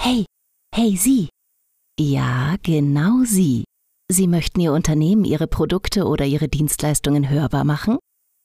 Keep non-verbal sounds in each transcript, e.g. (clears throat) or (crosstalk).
Hey, hey Sie. Ja, genau Sie. Sie möchten Ihr Unternehmen, Ihre Produkte oder Ihre Dienstleistungen hörbar machen?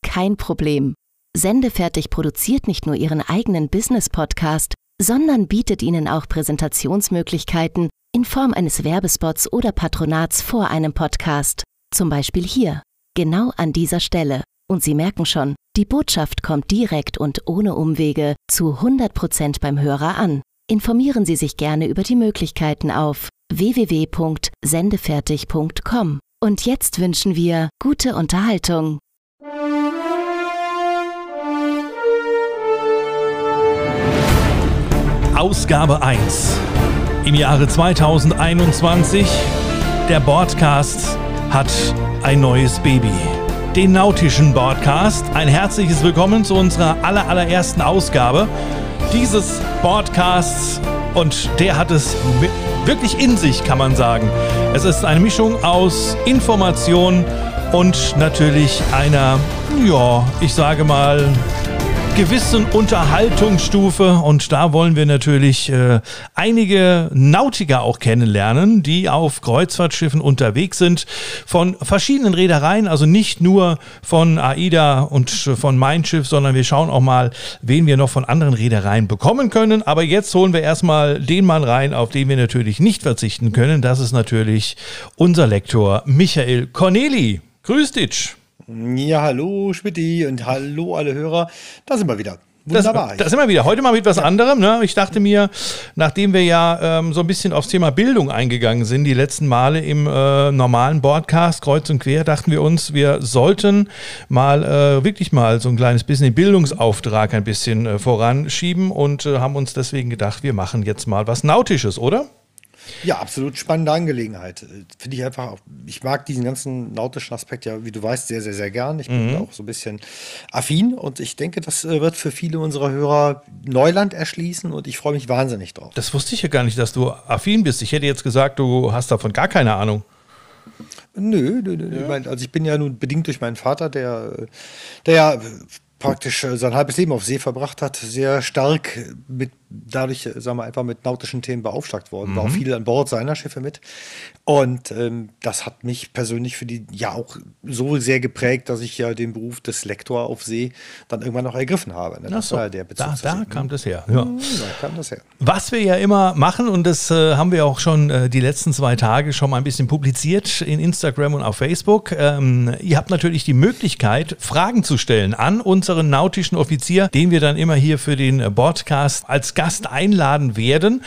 Kein Problem. Sendefertig produziert nicht nur Ihren eigenen Business-Podcast, sondern bietet Ihnen auch Präsentationsmöglichkeiten in Form eines Werbespots oder Patronats vor einem Podcast. Zum Beispiel hier, genau an dieser Stelle. Und Sie merken schon, die Botschaft kommt direkt und ohne Umwege zu 100% beim Hörer an. Informieren Sie sich gerne über die Möglichkeiten auf www.sendefertig.com. Und jetzt wünschen wir gute Unterhaltung. Ausgabe 1 im Jahre 2021. Der Broadcast hat ein neues Baby. Den nautischen Broadcast. Ein herzliches Willkommen zu unserer aller, allerersten Ausgabe dieses Podcasts. Und der hat es wirklich in sich, kann man sagen. Es ist eine Mischung aus Information und natürlich einer, ja, ich sage mal, gewissen Unterhaltungsstufe und da wollen wir natürlich äh, einige Nautiker auch kennenlernen, die auf Kreuzfahrtschiffen unterwegs sind von verschiedenen Reedereien, also nicht nur von AIDA und von Mein Schiff, sondern wir schauen auch mal, wen wir noch von anderen Reedereien bekommen können. Aber jetzt holen wir erstmal den Mann rein, auf den wir natürlich nicht verzichten können. Das ist natürlich unser Lektor Michael Corneli. Grüß dich. Ja, hallo Schmidti und hallo alle Hörer. Da sind wir wieder. Wunderbar. Das, das sind wir wieder. Heute mal mit was anderem. Ne? Ich dachte mir, nachdem wir ja ähm, so ein bisschen aufs Thema Bildung eingegangen sind, die letzten Male im äh, normalen Broadcast, kreuz und quer, dachten wir uns, wir sollten mal äh, wirklich mal so ein kleines bisschen den Bildungsauftrag ein bisschen äh, voranschieben und äh, haben uns deswegen gedacht, wir machen jetzt mal was Nautisches, oder? Ja, absolut spannende Angelegenheit. Finde ich einfach, ich mag diesen ganzen nautischen Aspekt ja, wie du weißt, sehr, sehr, sehr gern. Ich bin mhm. auch so ein bisschen affin und ich denke, das äh, wird für viele unserer Hörer Neuland erschließen und ich freue mich wahnsinnig drauf. Das wusste ich ja gar nicht, dass du affin bist. Ich hätte jetzt gesagt, du hast davon gar keine Ahnung. Nö, nö, nö. Ja. Also ich bin ja nun bedingt durch meinen Vater, der, der ja praktisch äh, sein halbes Leben auf See verbracht hat, sehr stark mit dadurch, äh, sagen wir einfach mit nautischen Themen beauftragt worden, mhm. war auch mhm. viel an Bord seiner Schiffe mit. Und ähm, das hat mich persönlich für die ja auch so sehr geprägt, dass ich ja den Beruf des Lektor auf See dann irgendwann noch ergriffen habe. Ne? Das so, war der Bezug. Da, da kam das her. Ja. Da kam das her. Was wir ja immer machen, und das äh, haben wir auch schon äh, die letzten zwei Tage schon mal ein bisschen publiziert in Instagram und auf Facebook. Ähm, ihr habt natürlich die Möglichkeit, Fragen zu stellen an unseren nautischen Offizier, den wir dann immer hier für den Podcast als Gast einladen werden.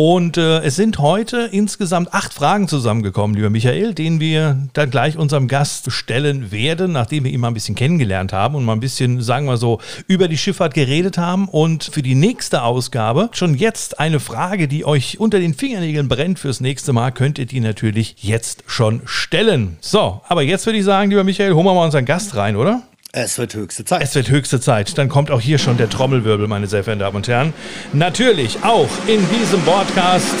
Und äh, es sind heute insgesamt acht Fragen zusammengekommen, lieber Michael, denen wir dann gleich unserem Gast stellen werden, nachdem wir ihn mal ein bisschen kennengelernt haben und mal ein bisschen, sagen wir so, über die Schifffahrt geredet haben. Und für die nächste Ausgabe schon jetzt eine Frage, die euch unter den Fingernägeln brennt fürs nächste Mal, könnt ihr die natürlich jetzt schon stellen. So, aber jetzt würde ich sagen, lieber Michael, holen wir mal unseren Gast rein, oder? Es wird höchste Zeit. Es wird höchste Zeit. Dann kommt auch hier schon der Trommelwirbel, meine sehr verehrten Damen und Herren. Natürlich auch in diesem Podcast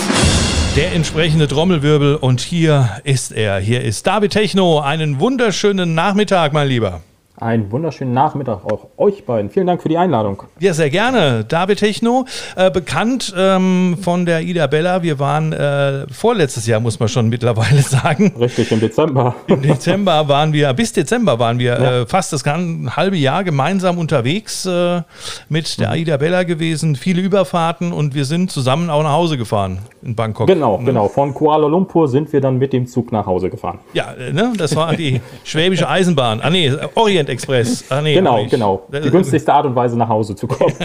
der entsprechende Trommelwirbel. Und hier ist er. Hier ist David Techno. Einen wunderschönen Nachmittag, mein Lieber. Einen wunderschönen Nachmittag auch euch beiden. Vielen Dank für die Einladung. Ja, sehr gerne. David Techno, äh, bekannt ähm, von der Ida Bella. Wir waren äh, vorletztes Jahr, muss man schon mittlerweile (laughs) sagen. Richtig, im Dezember. Im Dezember waren wir, bis Dezember waren wir ja. äh, fast das ganze halbe Jahr gemeinsam unterwegs äh, mit der mhm. Ida Bella gewesen. Viele Überfahrten und wir sind zusammen auch nach Hause gefahren in Bangkok. Genau, ne? genau. Von Kuala Lumpur sind wir dann mit dem Zug nach Hause gefahren. Ja, äh, ne? das war die (laughs) schwäbische Eisenbahn. Ah, nee, Orient Orient Express. Ach, nee, genau, genau. Die günstigste Art und Weise nach Hause zu kommen. (laughs)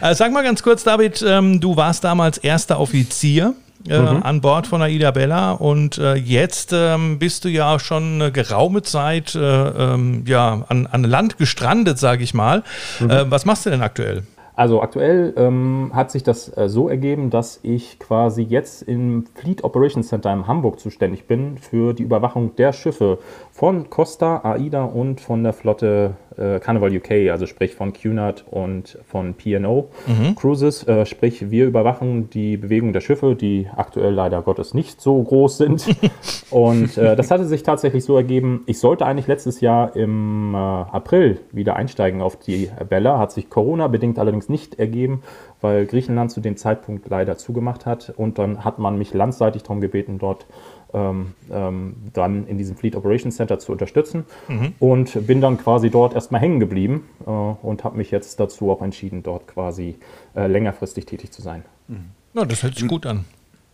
Äh, sag mal ganz kurz, David, ähm, du warst damals erster Offizier. Äh, mhm. an Bord von Aida Bella und äh, jetzt ähm, bist du ja schon eine geraume Zeit äh, ähm, ja, an, an Land gestrandet, sage ich mal. Mhm. Äh, was machst du denn aktuell? Also aktuell ähm, hat sich das äh, so ergeben, dass ich quasi jetzt im Fleet Operations Center in Hamburg zuständig bin für die Überwachung der Schiffe von Costa, AIDA und von der Flotte äh, Carnival UK, also sprich von Cunard und von P&O mhm. Cruises. Äh, sprich, wir überwachen die Bewegung der Schiffe, die aktuell leider Gottes nicht so groß sind. (laughs) und äh, das hatte sich tatsächlich so ergeben, ich sollte eigentlich letztes Jahr im äh, April wieder einsteigen auf die Bella, hat sich Corona-bedingt allerdings jetzt nicht ergeben, weil Griechenland zu dem Zeitpunkt leider zugemacht hat. Und dann hat man mich landseitig darum gebeten, dort ähm, ähm, dann in diesem Fleet Operations Center zu unterstützen. Mhm. Und bin dann quasi dort erstmal hängen geblieben äh, und habe mich jetzt dazu auch entschieden, dort quasi äh, längerfristig tätig zu sein. Mhm. Ja, das hört sich gut an.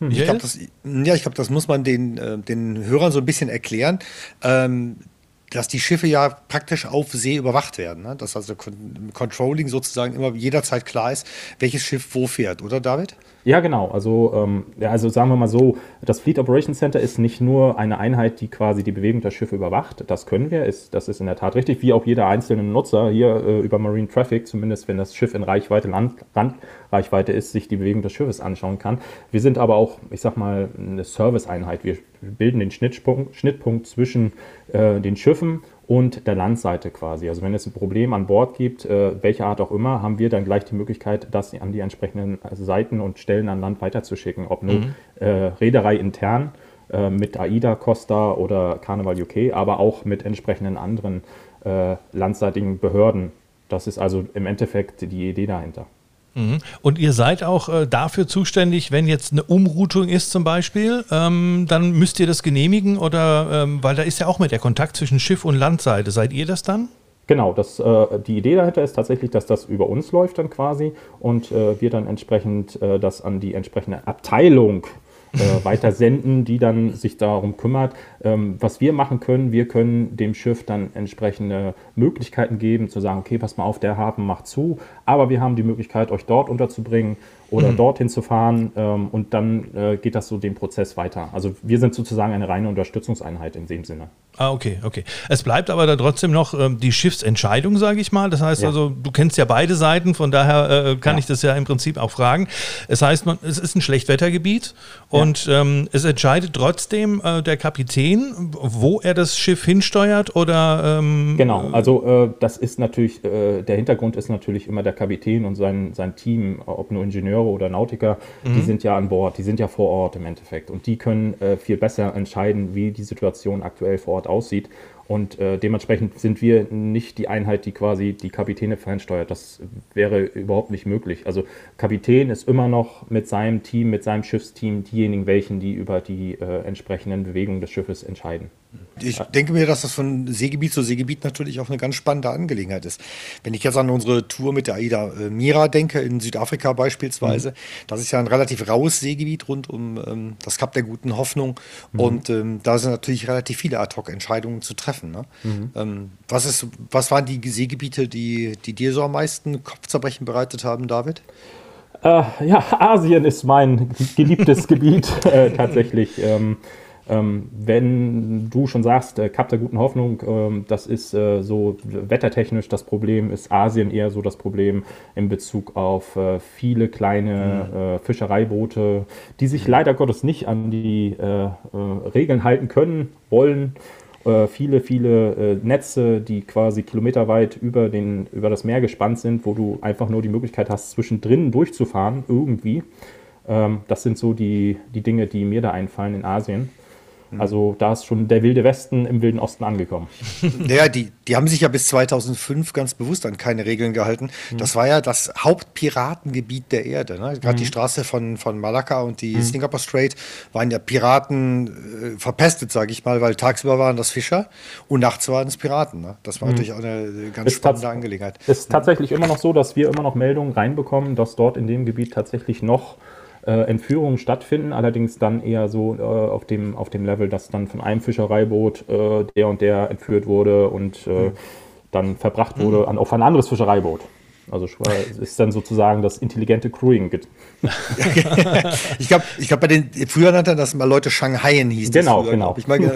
Ich glaube, das, ja, ich das muss man den, äh, den Hörern so ein bisschen erklären. Ähm, dass die Schiffe ja praktisch auf See überwacht werden. Ne? Dass also Controlling sozusagen immer jederzeit klar ist, welches Schiff wo fährt, oder David? Ja, genau. Also, ähm, ja, also sagen wir mal so, das Fleet Operations Center ist nicht nur eine Einheit, die quasi die Bewegung der Schiffe überwacht. Das können wir, ist, das ist in der Tat richtig, wie auch jeder einzelne Nutzer hier äh, über Marine Traffic, zumindest wenn das Schiff in Reichweite, Land, Landreichweite ist, sich die Bewegung des Schiffes anschauen kann. Wir sind aber auch, ich sag mal, eine Service-Einheit. Wir bilden den Schnittpunkt, Schnittpunkt zwischen äh, den Schiffen und der Landseite quasi. Also wenn es ein Problem an Bord gibt, äh, welcher Art auch immer, haben wir dann gleich die Möglichkeit, das an die entsprechenden Seiten und Stellen an Land weiterzuschicken. Ob nur mhm. äh, Reederei intern äh, mit AIDA, Costa oder Carnival UK, aber auch mit entsprechenden anderen äh, landseitigen Behörden. Das ist also im Endeffekt die Idee dahinter. Mhm. Und ihr seid auch äh, dafür zuständig, wenn jetzt eine Umroutung ist zum Beispiel, ähm, dann müsst ihr das genehmigen oder, ähm, weil da ist ja auch mit der Kontakt zwischen Schiff und Landseite. Seid ihr das dann? Genau, das, äh, die Idee dahinter ist tatsächlich, dass das über uns läuft dann quasi und äh, wir dann entsprechend das an die entsprechende Abteilung äh, weiter senden, die dann sich darum kümmert. Ähm, was wir machen können, wir können dem Schiff dann entsprechende Möglichkeiten geben, zu sagen, okay, pass mal auf, der Hafen macht zu, aber wir haben die Möglichkeit, euch dort unterzubringen oder mhm. dorthin zu fahren ähm, und dann äh, geht das so den Prozess weiter. Also wir sind sozusagen eine reine Unterstützungseinheit in dem Sinne. Ah, okay, okay. Es bleibt aber da trotzdem noch ähm, die Schiffsentscheidung, sage ich mal. Das heißt ja. also, du kennst ja beide Seiten, von daher äh, kann ja. ich das ja im Prinzip auch fragen. Es heißt, man, es ist ein Schlechtwettergebiet ja. und ähm, es entscheidet trotzdem äh, der Kapitän, wo er das Schiff hinsteuert oder. Ähm, genau, also äh, das ist natürlich, äh, der Hintergrund ist natürlich immer der Kapitän und sein, sein Team, ob nur Ingenieure oder Nautiker, mhm. die sind ja an Bord, die sind ja vor Ort im Endeffekt und die können äh, viel besser entscheiden, wie die Situation aktuell vor Ort aussieht. Und äh, dementsprechend sind wir nicht die Einheit, die quasi die Kapitäne fernsteuert. Das wäre überhaupt nicht möglich. Also Kapitän ist immer noch mit seinem Team, mit seinem Schiffsteam diejenigen, welchen die über die äh, entsprechenden Bewegungen des Schiffes entscheiden. Ich denke mir, dass das von Seegebiet zu Seegebiet natürlich auch eine ganz spannende Angelegenheit ist. Wenn ich jetzt an unsere Tour mit der AIDA äh, Mira denke, in Südafrika beispielsweise, mhm. das ist ja ein relativ raues Seegebiet rund um ähm, das Kap der guten Hoffnung. Mhm. Und ähm, da sind natürlich relativ viele Ad-Hoc-Entscheidungen zu treffen. Ne? Mhm. Ähm, was, ist, was waren die Seegebiete, die, die dir so am meisten Kopfzerbrechen bereitet haben, David? Äh, ja, Asien ist mein geliebtes Gebiet (laughs) äh, tatsächlich. Ähm, wenn du schon sagst, äh, Kap der guten Hoffnung, ähm, das ist äh, so wettertechnisch das Problem, ist Asien eher so das Problem in Bezug auf äh, viele kleine mhm. äh, Fischereiboote, die sich leider Gottes nicht an die äh, äh, Regeln halten können, wollen. viele, viele Netze, die quasi kilometerweit über, den, über das Meer gespannt sind, wo du einfach nur die Möglichkeit hast, zwischendrin durchzufahren, irgendwie. Ähm, das sind so die, die Dinge, die mir da einfallen in Asien. Mhm. Also da ist schon der wilde Westen im wilden Osten angekommen. (laughs) Ja, die, die haben sich ja bis 2005 ganz bewusst an keine Regeln gehalten. Mhm. Das war ja das Hauptpiratengebiet der Erde. Ne? Gerade mhm. die Straße von, von Malakka und die mhm. Singapore Strait waren ja Piraten äh, verpestet, sage ich mal, weil tagsüber waren das Fischer und nachts waren es Piraten. Ne? Das war mhm. natürlich auch eine ganz ist spannende Angelegenheit. Es ist tatsächlich immer noch so, dass wir immer noch Meldungen reinbekommen, dass dort in dem Gebiet tatsächlich noch Entführungen stattfinden, allerdings dann eher so äh, auf, dem, auf dem Level, dass dann von einem Fischereiboot äh, der und der entführt wurde und äh, mhm. dann verbracht wurde mhm. an, auf ein anderes Fischereiboot. Also es ist dann sozusagen das intelligente Crewing. (laughs) ich glaube, ich glaub, bei den früher nannten das mal Leute Shanghaien hieß genau, früher, genau. Ich meine,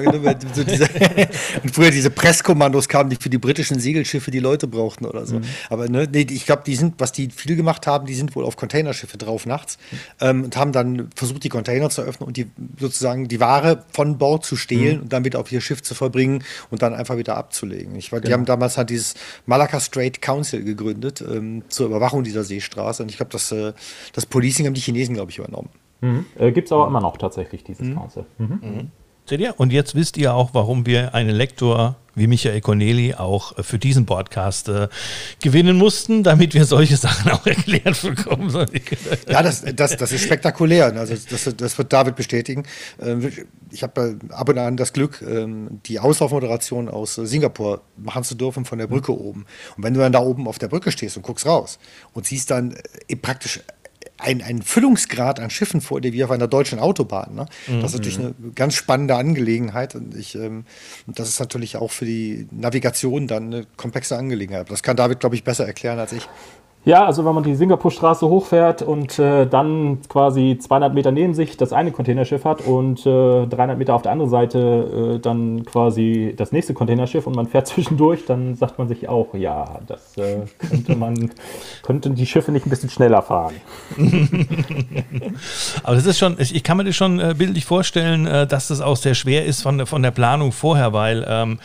so diese, (laughs) und früher diese Presskommandos kamen, die für die britischen Segelschiffe die Leute brauchten oder so. Mhm. Aber ne, nee, ich glaube, die sind, was die viel gemacht haben, die sind wohl auf Containerschiffe drauf nachts ähm, und haben dann versucht, die Container zu öffnen und die sozusagen die Ware von Bord zu stehlen mhm. und dann wieder auf ihr Schiff zu verbringen und dann einfach wieder abzulegen. Ich war, genau. Die haben damals halt dieses Malacca Strait Council gegründet. Äh, ähm, zur Überwachung dieser Seestraße. Und ich glaube, das, äh, das Policing haben die Chinesen, glaube ich, übernommen. Mhm. Äh, Gibt es aber immer noch tatsächlich dieses mhm. Council. Mhm. Seht ihr? Und jetzt wisst ihr auch, warum wir einen Lektor wie Michael Corneli auch für diesen Podcast äh, gewinnen mussten, damit wir solche Sachen auch (laughs) erklärt bekommen. ja, das, das, das ist spektakulär. Also das, das wird David bestätigen. Ähm, ich habe ab und an das Glück, ähm, die Auslaufmoderation aus Singapur machen zu dürfen von der Brücke oben. Und wenn du dann da oben auf der Brücke stehst und guckst raus und siehst dann äh, praktisch ein, ein Füllungsgrad an Schiffen vor dir wie auf einer deutschen Autobahn. Ne? Mhm. Das ist natürlich eine ganz spannende Angelegenheit und ich, ähm, das ist natürlich auch für die Navigation dann eine komplexe Angelegenheit. Das kann David, glaube ich, besser erklären als ich. Ja, also wenn man die Singapurstraße hochfährt und äh, dann quasi 200 Meter neben sich das eine Containerschiff hat und äh, 300 Meter auf der anderen Seite äh, dann quasi das nächste Containerschiff und man fährt (laughs) zwischendurch, dann sagt man sich auch, ja, das äh, könnte man, (laughs) könnten die Schiffe nicht ein bisschen schneller fahren. (laughs) Aber das ist schon, ich, ich kann mir das schon äh, bildlich vorstellen, äh, dass das auch sehr schwer ist von, von der Planung vorher, weil ähm,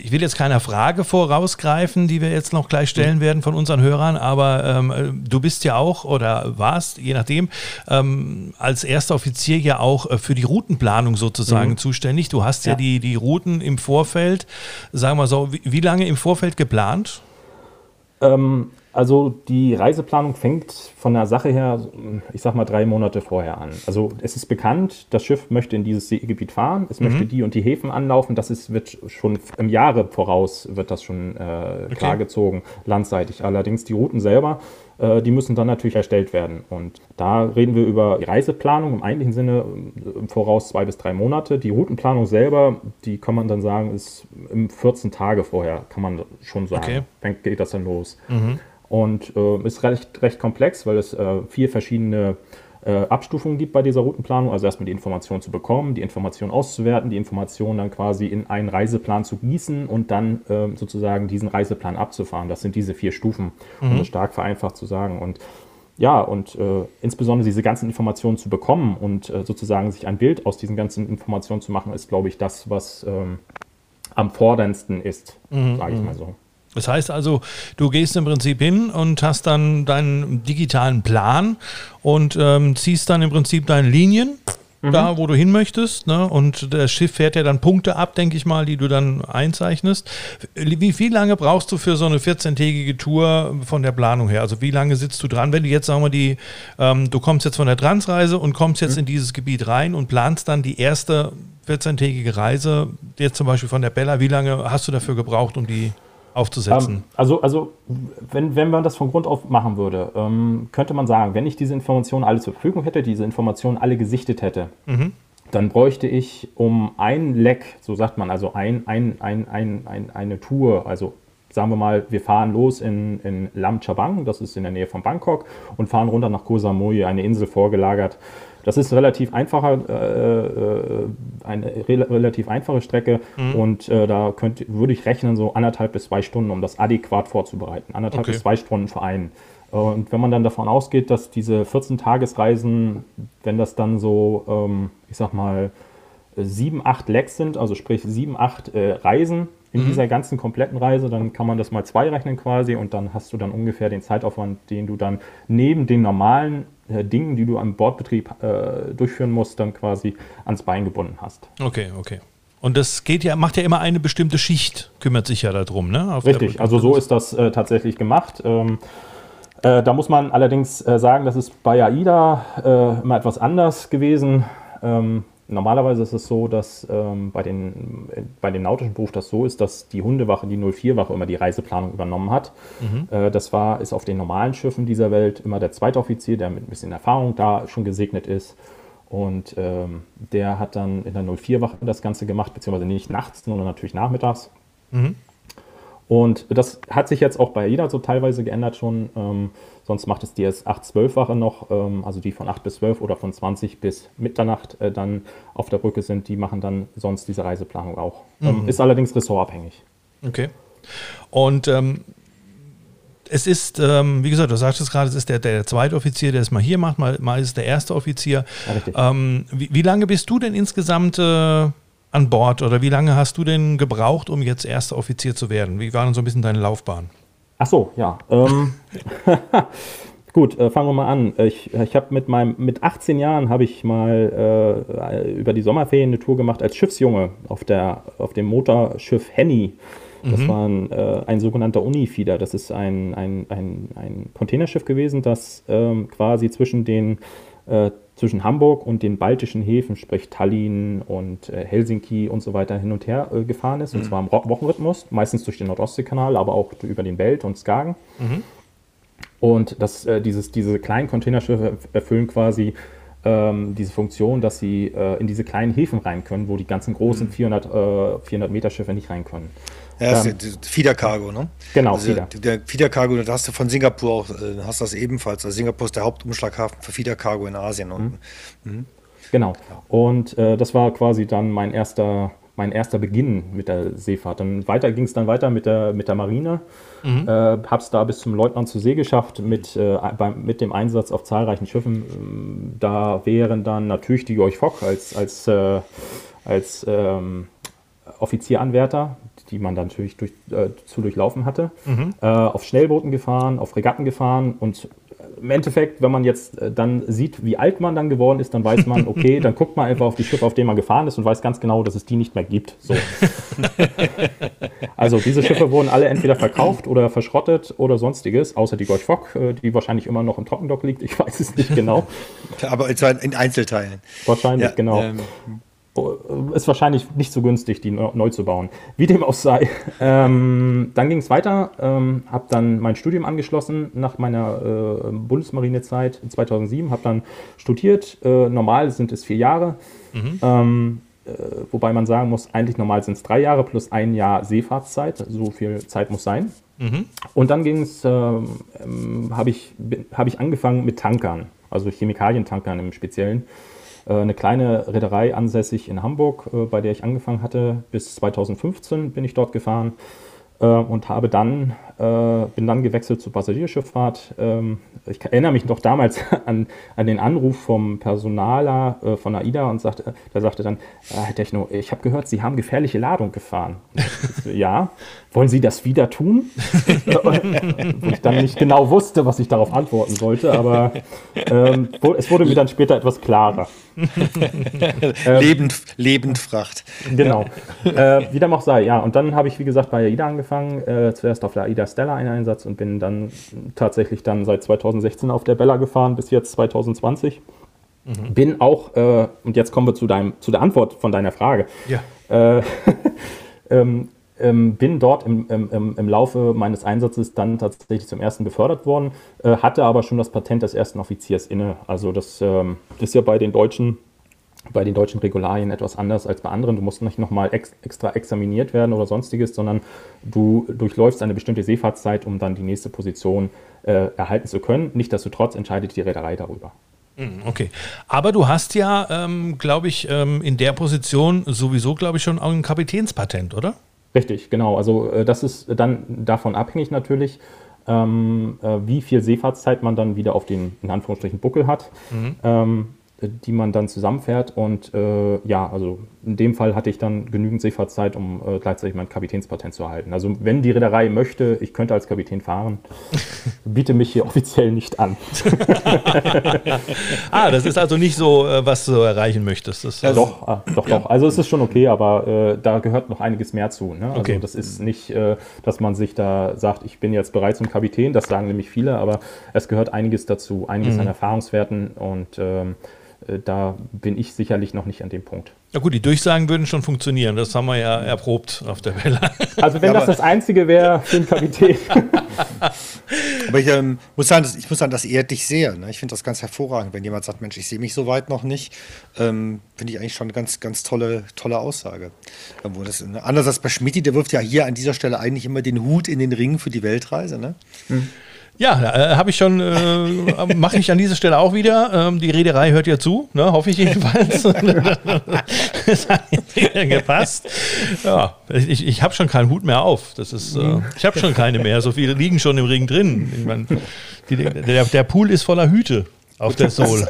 ich will jetzt keiner Frage vorausgreifen, die wir jetzt noch gleich stellen mhm. werden von unseren Hörern, aber ähm, du bist ja auch oder warst, je nachdem, ähm, als erster Offizier ja auch äh, für die Routenplanung sozusagen mhm. zuständig. Du hast ja, ja, die, die Routen im Vorfeld, sagen wir so, wie, wie lange im Vorfeld geplant? Ähm, also die Reiseplanung fängt von der Sache her, ich sag mal, drei Monate vorher an. Also es ist bekannt, das Schiff möchte in dieses Seegebiet fahren, es mhm. möchte die und die Häfen anlaufen. Das ist, wird schon im Jahre voraus wird das schon äh, okay. klargezogen, landseitig. Allerdings die Routen selber, äh, die müssen dann natürlich erstellt werden. Und da reden wir über die Reiseplanung im eigentlichen Sinne im Voraus zwei bis drei Monate. Die Routenplanung selber, die kann man dann sagen, ist im 14 Tage vorher, kann man schon sagen. Okay. Dann geht das dann los. Mhm. Und äh, ist recht, recht komplex, weil es äh, vier verschiedene äh, Abstufungen gibt bei dieser Routenplanung. Also erstmal die Information zu bekommen, die Information auszuwerten, die Information dann quasi in einen Reiseplan zu gießen und dann äh, sozusagen diesen Reiseplan abzufahren. Das sind diese vier Stufen, um mhm. das stark vereinfacht zu sagen. Und ja, und äh, insbesondere diese ganzen Informationen zu bekommen und äh, sozusagen sich ein Bild aus diesen ganzen Informationen zu machen, ist, glaube ich, das, was ähm, am forderndsten ist, mhm. sage ich mhm. mal so. Das heißt also, du gehst im Prinzip hin und hast dann deinen digitalen Plan und ähm, ziehst dann im Prinzip deine Linien mhm. da, wo du hin möchtest. Ne? Und das Schiff fährt ja dann Punkte ab, denke ich mal, die du dann einzeichnest. Wie, wie lange brauchst du für so eine 14-tägige Tour von der Planung her? Also wie lange sitzt du dran, wenn du jetzt, sagen wir, die, ähm, du kommst jetzt von der Transreise und kommst jetzt mhm. in dieses Gebiet rein und planst dann die erste 14-tägige Reise, jetzt zum Beispiel von der Bella, wie lange hast du dafür gebraucht, um die aufzusetzen? Ähm, also, also wenn, wenn man das von Grund auf machen würde, ähm, könnte man sagen, wenn ich diese Informationen alle zur Verfügung hätte, diese Informationen alle gesichtet hätte, mhm. dann bräuchte ich um ein Leck, so sagt man, also ein, ein, ein, ein, ein, eine Tour, also sagen wir mal, wir fahren los in, in Lam Chabang, das ist in der Nähe von Bangkok, und fahren runter nach Koh Samui, eine Insel vorgelagert. Das ist relativ einfacher, äh, äh, eine re relativ einfache Strecke mhm. und äh, da könnt, würde ich rechnen, so anderthalb bis zwei Stunden, um das adäquat vorzubereiten. Anderthalb okay. bis zwei Stunden für einen. Und wenn man dann davon ausgeht, dass diese 14-Tagesreisen, wenn das dann so, ähm, ich sag mal, sieben, acht Lecks sind, also sprich sieben, acht äh, Reisen in mhm. dieser ganzen kompletten Reise, dann kann man das mal zwei rechnen quasi und dann hast du dann ungefähr den Zeitaufwand, den du dann neben den normalen äh, Dingen, die du am Bordbetrieb äh, durchführen musst, dann quasi ans Bein gebunden hast. Okay, okay. Und das geht ja, macht ja immer eine bestimmte Schicht, kümmert sich ja darum, ne? Auf Richtig, also so ist das äh, tatsächlich gemacht. Ähm, äh, da muss man allerdings äh, sagen, das ist bei AIDA äh, immer etwas anders gewesen. Ähm, Normalerweise ist es so, dass ähm, bei, den, bei dem nautischen Beruf das so ist, dass die Hundewache, die 04-Wache, immer die Reiseplanung übernommen hat. Mhm. Äh, das war, ist auf den normalen Schiffen dieser Welt immer der zweite Offizier, der mit ein bisschen Erfahrung da schon gesegnet ist. Und ähm, der hat dann in der 04-Wache das Ganze gemacht, beziehungsweise nicht nachts, sondern natürlich nachmittags. Mhm. Und das hat sich jetzt auch bei jeder so teilweise geändert schon. Ähm, sonst macht es die s 8-12-Wache noch, ähm, also die von 8 bis 12 oder von 20 bis Mitternacht äh, dann auf der Brücke sind, die machen dann sonst diese Reiseplanung auch. Ähm, mhm. ist allerdings ressortabhängig. Okay. Und ähm, es ist, ähm, wie gesagt, du sagtest gerade, es ist der, der zweite Offizier, der es mal hier macht, mal, mal ist es der erste Offizier. Ja, ähm, wie, wie, lange bist du denn insgesamt äh, an Bord oder wie lange hast du denn gebraucht, um jetzt erster Offizier zu werden? Wie war denn so ein bisschen deine Laufbahn? Ach so, ja. Ähm, (laughs) Gut, äh, fangen wir mal an. Ich, ich habe mit meinem mit 18 Jahren habe ich mal äh, über die Sommerferien eine Tour gemacht als Schiffsjunge auf der auf dem Motorschiff Henny. Das mhm. war ein, äh, ein sogenannter Unifeeder. Das ist ein, ein, ein, ein Containerschiff gewesen, das ähm, quasi zwischen den äh, zwischen Hamburg und den baltischen Häfen, sprich Tallinn und äh, Helsinki und so weiter hin und her äh, gefahren ist, mhm. und zwar im Wochenrhythmus, meistens durch den Nordostseekanal, aber auch über den Belt und Skagen. Mhm. Und das, äh, dieses, diese kleinen Containerschiffe erfüllen quasi ähm, diese Funktion, dass sie äh, in diese kleinen Häfen rein können, wo die ganzen großen mhm. 400, 400 Meter Schiffe nicht rein können. Ja, das ähm, ist Feeder Cargo, ne? Genau, also Feeder. Der Feeder Cargo, da hast du von Singapur auch, äh, hast das ebenfalls. Also Singapur ist der Hauptumschlaghafen für Feeder Cargo in Asien. Und, mhm. Mhm. Genau. Und äh, das war quasi dann mein erster, mein erster Beginn mit der Seefahrt. Dann weiter ging es dann weiter mit der, mit der Marine. Mhm. Äh, hab's da bis zum Leutnant zur See geschafft mit, äh, beim, mit dem Einsatz auf zahlreichen Schiffen. Da wären dann natürlich die Georg Fock als, als, äh, als ähm, Offizieranwärter, die man dann natürlich durch, äh, zu durchlaufen hatte, mhm. äh, auf Schnellbooten gefahren, auf Regatten gefahren und im Endeffekt, wenn man jetzt äh, dann sieht, wie alt man dann geworden ist, dann weiß man, (laughs) okay, dann guckt man einfach auf die Schiffe, auf denen man gefahren ist und weiß ganz genau, dass es die nicht mehr gibt. So. (laughs) also diese Schiffe wurden alle entweder verkauft oder verschrottet oder sonstiges, außer die Gorch Fock, äh, die wahrscheinlich immer noch im Trockendock liegt. Ich weiß es nicht genau. Aber in Einzelteilen. Wahrscheinlich, ja, genau. Ähm ist wahrscheinlich nicht so günstig, die neu zu bauen. Wie dem auch sei. (laughs) Ähm, dann ging es weiter, ähm, habe dann mein Studium angeschlossen nach meiner äh, Bundesmarinezeit 2007, habe dann studiert. Äh, normal sind es vier Jahre, mhm. ähm, äh, wobei man sagen muss, eigentlich normal sind es drei Jahre plus ein Jahr Seefahrtszeit. So viel Zeit muss sein. Mhm. Und dann ging es, ähm, ähm, habe ich, hab ich angefangen mit Tankern, also Chemikalientankern im Speziellen. Äh, eine kleine Reederei ansässig in Hamburg, äh, bei der ich angefangen hatte. Bis 2015 bin ich dort gefahren äh, und habe dann, bin dann gewechselt zur Passagierschifffahrt. Ähm, ich erinnere mich noch damals (laughs) an, an den Anruf vom Personaler von AIDA und sagte, der sagte dann, Herr Techno, ich habe gehört, Sie haben gefährliche Ladung gefahren. (laughs) ja, wollen Sie das wieder tun? (laughs) Wo ich dann nicht genau wusste, was ich darauf antworten sollte, aber ähm, es wurde mir dann später etwas klarer. Lebend, Lebendfracht. Genau. Äh, wie dem auch sei, ja. Und dann habe ich, wie gesagt, bei AIDA angefangen. Äh, zuerst auf der AIDA Stella einen Einsatz und bin dann tatsächlich dann seit 2016 auf der Bella gefahren, bis jetzt 2020. Mhm. Bin auch, äh, und jetzt kommen wir zu, deinem, zu der Antwort von deiner Frage. Ja. Äh, (laughs) ähm, ähm, bin dort im, im, im, Laufe meines Einsatzes dann tatsächlich zum ersten befördert worden, äh, hatte aber schon das Patent des ersten Offiziers inne. Also das ähm, ist ja bei den deutschen bei den deutschen Regularien etwas anders als bei anderen. Du musst nicht nochmal ex extra examiniert werden oder sonstiges, sondern du durchläufst eine bestimmte Seefahrtszeit, um dann die nächste Position äh, erhalten zu können. Nichtsdestotrotz entscheidet die Reederei darüber. Hm, okay. Aber du hast ja, ähm, glaube ich, ähm, in der Position sowieso, glaube ich, schon auch ein Kapitänspatent, oder? Richtig, genau. Also äh, das ist dann davon abhängig natürlich, ähm, äh, wie viel Seefahrtszeit man dann wieder auf den, in Anführungsstrichen, Buckel hat. Mhm. Die man dann zusammenfährt. Und äh, ja, also in dem Fall hatte ich dann genügend Seefahrtszeit, um äh, gleichzeitig mein Kapitänspatent zu erhalten. Also wenn die Reederei möchte, ich könnte als Kapitän fahren, (laughs) biete mich hier offiziell nicht an. (laughs) ah, das ist also nicht so, äh, was du erreichen möchtest. Das, ja, doch, ah, doch, ja. doch. Also es ist schon okay, aber äh, da gehört noch einiges mehr zu. Ne? Also okay. das ist nicht, äh, dass man sich da sagt, ich bin jetzt bereit zum Kapitän, das sagen nämlich viele, aber es gehört einiges dazu, einiges mhm. an Erfahrungswerten und ähm, äh, da bin ich sicherlich noch nicht an dem Punkt. Ja gut, die Durchsagen würden schon funktionieren. Das haben wir ja erprobt auf der Welle. (laughs) Also wenn ja, das das Einzige wäre für den Kapitän. (laughs) aber ich ähm, muss sagen, das, ich muss sagen, das ehrt dich sehr. Ne? Ich finde das ganz hervorragend, wenn jemand sagt, Mensch, ich sehe mich so weit noch nicht. Ähm, finde ich eigentlich schon eine ganz, ganz tolle, tolle Aussage. Das, ne? Anders als bei Schmidt, der wirft ja hier an dieser Stelle eigentlich immer den Hut in den Ring für die Weltreise. Ne? Mhm. Ja, äh, habe ich schon, äh, (laughs) mache ich an dieser Stelle auch wieder. Ähm, die Reederei hört ja zu, ne, hoffe ich jedenfalls. (laughs) das hat gepasst. Ja, ich, ich habe schon keinen Hut mehr auf. Das ist, äh, ich habe schon keine mehr. So viele liegen schon im Ring drin. Ich mein, die, der, der Pool ist voller Hüte auf der Soul.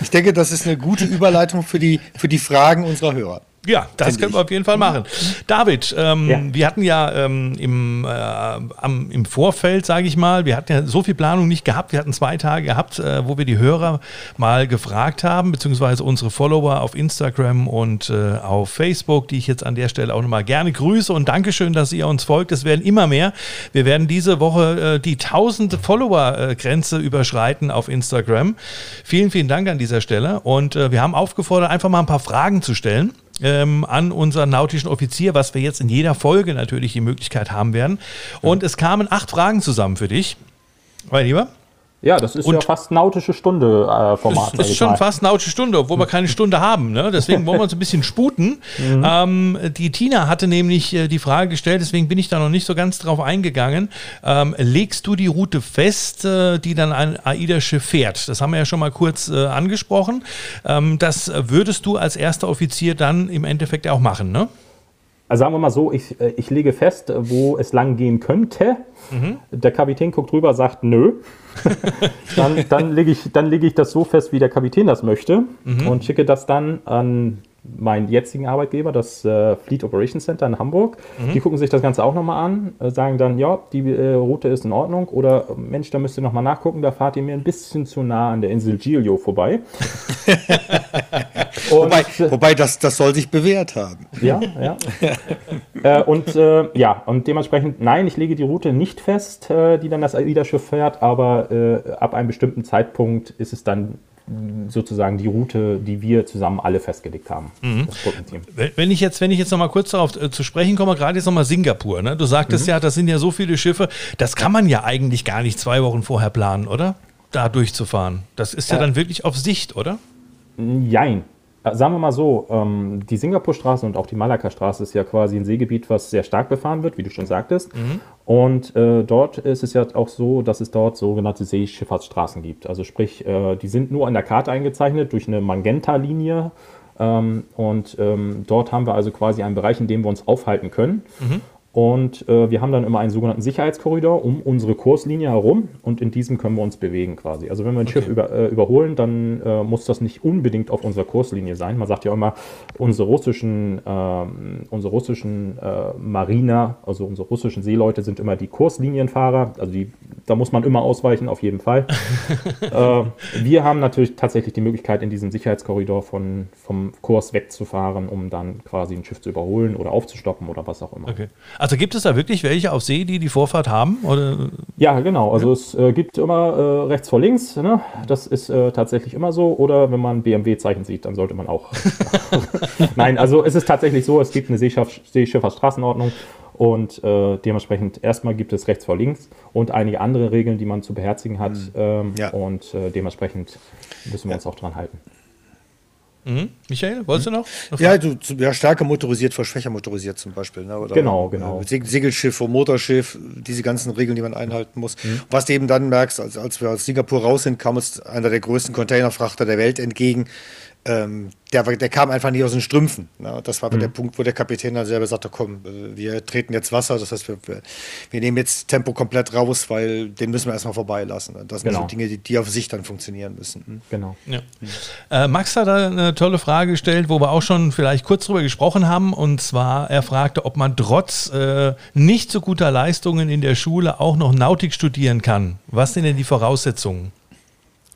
Ich denke, das ist eine gute Überleitung für die, für die Fragen unserer Hörer. Ja, das können wir auf jeden Fall machen. David, ähm, ja. wir hatten ja ähm, im, äh, am, im Vorfeld, sage ich mal, wir hatten ja so viel Planung nicht gehabt. Wir hatten zwei Tage gehabt, äh, wo wir die Hörer mal gefragt haben, beziehungsweise unsere Follower auf Instagram und äh, auf Facebook, die ich jetzt an der Stelle auch nochmal gerne grüße und Dankeschön, dass ihr uns folgt. Es werden immer mehr. Wir werden diese Woche äh, die 1000 Follower-Grenze überschreiten auf Instagram. Vielen, vielen Dank an dieser Stelle und äh, wir haben aufgefordert, einfach mal ein paar Fragen zu stellen ähm, an unseren nautischen Offizier, was wir jetzt in jeder Folge natürlich die Möglichkeit haben werden. Und es kamen acht Fragen zusammen für dich, mein Lieber. Ja, das ist und ja fast nautische Stunde äh, Format. Das ist schon mal. fast nautische Stunde, obwohl wir keine Stunde haben. Ne? Deswegen wollen wir uns ein bisschen sputen. Mhm. Ähm, die Tina hatte nämlich äh, die Frage gestellt, deswegen bin ich da noch nicht so ganz drauf eingegangen. Ähm, legst du die Route fest, äh, die dann ein AIDA-Schiff fährt? Das haben wir ja schon mal kurz äh, angesprochen. Ähm, das würdest du als erster Offizier dann im Endeffekt auch machen, ne? Also sagen wir mal so, ich, äh, ich lege fest, wo es lang gehen könnte. Mhm. Der Kapitän guckt rüber, sagt nö. (laughs) dann, dann lege ich, leg ich das so fest, wie der Kapitän das möchte mhm. und schicke das dann an meinen jetzigen Arbeitgeber, das äh, Fleet Operations Center in Hamburg. Mhm. Die gucken sich das Ganze auch nochmal an, äh, sagen dann, ja, die äh, Route ist in Ordnung oder Mensch, da müsst ihr nochmal nachgucken, da fahrt ihr mir ein bisschen zu nah an der Insel Giglio vorbei. (laughs) wobei, wobei das, das soll sich bewährt haben. Ja, ja. (laughs) Äh, und äh, ja, und dementsprechend, nein, ich lege die Route nicht fest, äh, die dann das AIDA-Schiff fährt, aber ab einem bestimmten Zeitpunkt ist es dann sozusagen die Route, die wir zusammen alle festgelegt haben. Mhm. Wenn ich jetzt, wenn ich jetzt noch mal kurz darauf äh, zu sprechen komme, gerade jetzt noch mal Singapur. Ne? Du sagtest mhm. ja, das sind ja so viele Schiffe, das kann man ja eigentlich gar nicht zwei Wochen vorher planen, oder? Da durchzufahren. Das ist ja, ja dann wirklich auf Sicht, oder? Jein. Sagen wir mal so, ähm, die Singapurstraße und auch die Malakka-Straße ist ja quasi ein Seegebiet, was sehr stark befahren wird, wie du schon sagtest. Mhm. Und äh, dort ist es ja auch so, dass es dort sogenannte Seeschifffahrtsstraßen gibt. Also sprich, äh, die sind nur an der Karte eingezeichnet durch eine Magenta-Linie. Ähm, und ähm, dort haben wir also quasi einen Bereich, in dem wir uns aufhalten können. Mhm. Und äh, wir haben dann immer einen sogenannten Sicherheitskorridor um unsere Kurslinie herum und in diesem können wir uns bewegen quasi. Also wenn wir ein okay. Schiff über, äh, überholen, dann äh, muss das nicht unbedingt auf unserer Kurslinie sein. Man sagt ja immer, unsere russischen, ähm, unsere russischen äh, Mariner, also unsere russischen Seeleute sind immer die Kurslinienfahrer. Also die, da muss man immer ausweichen, auf jeden Fall. (laughs) Äh, wir haben natürlich tatsächlich die Möglichkeit, in diesem Sicherheitskorridor von, vom Kurs wegzufahren, um dann quasi ein Schiff zu überholen oder aufzustoppen oder was auch immer. Okay. Also gibt es da wirklich welche auf See, die die Vorfahrt haben? Oder? Ja, genau. Also es äh, gibt immer äh, rechts vor links. Ne? Das ist äh, tatsächlich immer so. Oder wenn man BMW-Zeichen sieht, dann sollte man auch. (laughs) (laughs) Nein, also es ist tatsächlich so, es gibt eine Seeschifffahrtsstraßenordnung und äh, dementsprechend erstmal gibt es rechts vor links und einige andere Regeln, die man zu beherzigen hat. Mhm. Ähm, ja. Und äh, dementsprechend müssen wir ja. uns auch dran halten. Mhm. Michael, wolltest du noch? Ja, du, ja, stärker motorisiert vor schwächer motorisiert zum Beispiel. Ne? Oder, genau, genau. Äh, Segelschiff vor Motorschiff, diese ganzen Regeln, die man einhalten muss. Mhm. Was du eben dann merkst, als, als wir aus Singapur raus sind, kam uns einer der größten Containerfrachter der Welt entgegen ähm, der, der kam einfach nicht aus den Strümpfen. Ne? Das war mhm. der Punkt, wo der Kapitän dann selber sagte, komm, äh, wir treten jetzt Wasser, das heißt, wir, wir, wir nehmen jetzt Tempo komplett raus, weil den müssen wir erstmal vorbeilassen. Das sind genau. so Dinge, die, die, auf sich dann funktionieren müssen. Mhm. Genau. Ja. Mhm. Äh, Max hat da eine tolle Frage gestellt, wo wir auch schon vielleicht kurz drüber gesprochen haben. Und zwar, er fragte, ob man trotz äh, nicht so guter Leistungen in der Schule auch noch Nautik studieren kann. Was sind denn die Voraussetzungen?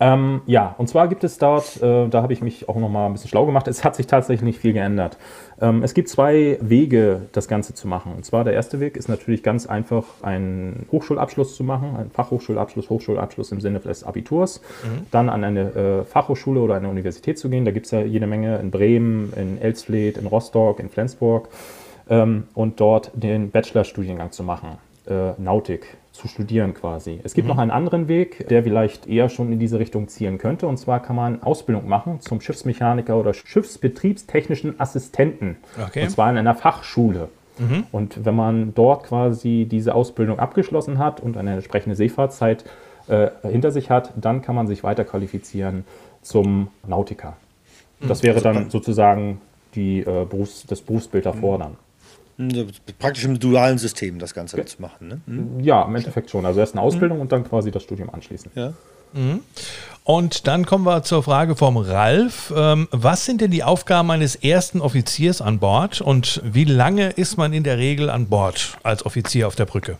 Ähm, ja, und zwar gibt es dort, äh, da habe ich mich auch nochmal ein bisschen schlau gemacht, es hat sich tatsächlich nicht viel geändert. Ähm, es gibt zwei Wege, das Ganze zu machen. Und zwar der erste Weg ist natürlich ganz einfach, einen Hochschulabschluss zu machen, einen Fachhochschulabschluss, Hochschulabschluss im Sinne des Abiturs, mhm. dann an eine äh, Fachhochschule oder eine Universität zu gehen. Da gibt es ja jede Menge in Bremen, in Elsfleth, in Rostock, in Flensburg ähm, und dort den Bachelorstudiengang zu machen, äh, Nautik zu studieren quasi. Es gibt mhm. noch einen anderen Weg, der vielleicht eher schon in diese Richtung zielen könnte. Und zwar kann man Ausbildung machen zum Schiffsmechaniker oder Schiffsbetriebstechnischen Assistenten. Okay. Und zwar in einer Fachschule. Mhm. Und wenn man dort quasi diese Ausbildung abgeschlossen hat und eine entsprechende Seefahrtszeit äh, hinter sich hat, dann kann man sich weiter qualifizieren zum Nautiker. Mhm. Das wäre dann sozusagen die, äh, Berufs-, das Berufsbild davor dann. Praktisch im dualen System das Ganze okay. zu machen. Ne? Mhm. Ja, im Endeffekt schon. Also erst eine Ausbildung mhm. und dann quasi das Studium anschließen. Ja. Mhm. Und dann kommen wir zur Frage vom Ralf. Ähm, was sind denn die Aufgaben eines ersten Offiziers an Bord und wie lange ist man in der Regel an Bord als Offizier auf der Brücke?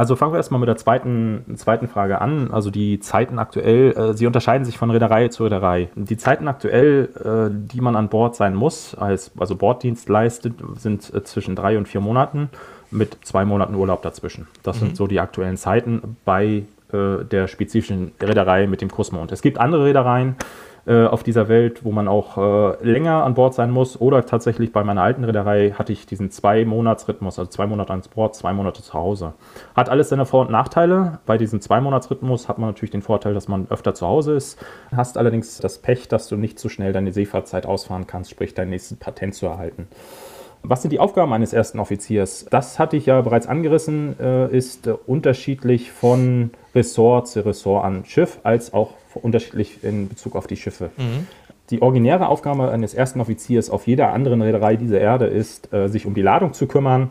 Also fangen wir erstmal mit der zweiten, zweiten Frage an. Also die Zeiten aktuell, äh, sie unterscheiden sich von Reederei zu Reederei. Die Zeiten aktuell, äh, die man an Bord sein muss, als, also Borddienst leistet, sind äh, zwischen drei und vier Monaten mit zwei Monaten Urlaub dazwischen. Das mhm. sind so die aktuellen Zeiten bei äh, der spezifischen Reederei mit dem Kussmond. Es gibt andere Reedereien äh, auf dieser Welt, wo man auch äh, länger an Bord sein muss. Oder tatsächlich bei meiner alten Reederei hatte ich diesen Zwei-Monats-Rhythmus, also zwei Monate an Bord, zwei Monate zu Hause. Hat alles seine Vor- und Nachteile. Bei diesem Zwei-Monats-Rhythmus hat man natürlich den Vorteil, dass man öfter zu Hause ist. Hast allerdings das Pech, dass du nicht so schnell deine Seefahrtzeit ausfahren kannst, sprich dein nächstes Patent zu erhalten. Was sind die Aufgaben eines ersten Offiziers? Das hatte ich ja bereits angerissen, äh, ist unterschiedlich von Ressort zu Ressort an Schiff, als auch unterschiedlich in Bezug auf die Schiffe. Mhm. Die originäre Aufgabe eines ersten Offiziers auf jeder anderen Reederei dieser Erde ist, äh, sich um die Ladung zu kümmern,